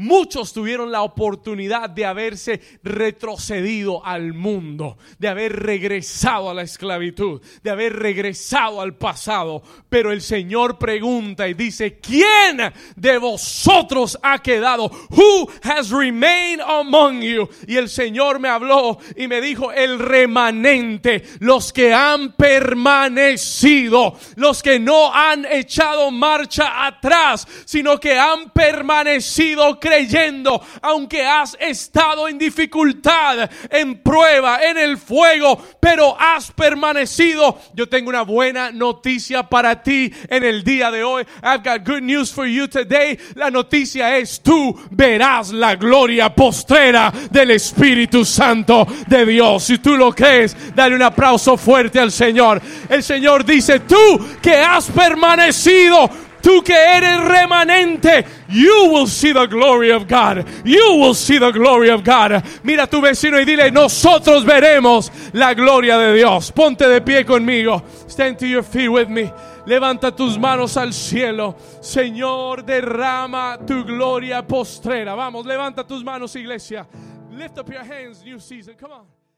Muchos tuvieron la oportunidad de haberse retrocedido al mundo, de haber regresado a la esclavitud, de haber regresado al pasado. Pero el Señor pregunta y dice, ¿quién de vosotros ha quedado? Who has remained among you? Y el Señor me habló y me dijo, el remanente, los que han permanecido, los que no han echado marcha atrás, sino que han permanecido creyendo, aunque has estado en dificultad, en prueba, en el fuego, pero has permanecido. Yo tengo una buena noticia para ti en el día de hoy. I've got good news for you today. La noticia es tú verás la gloria postrera del Espíritu Santo de Dios. Si tú lo crees, dale un aplauso fuerte al Señor. El Señor dice, tú que has permanecido, Tú que eres remanente, you will see the glory of God. You will see the glory of God. Mira a tu vecino y dile, nosotros veremos la gloria de Dios. Ponte de pie conmigo. Stand to your feet with me. Levanta tus manos al cielo. Señor, derrama tu gloria postrera. Vamos, levanta tus manos, iglesia. Lift up your hands, new season. Come on.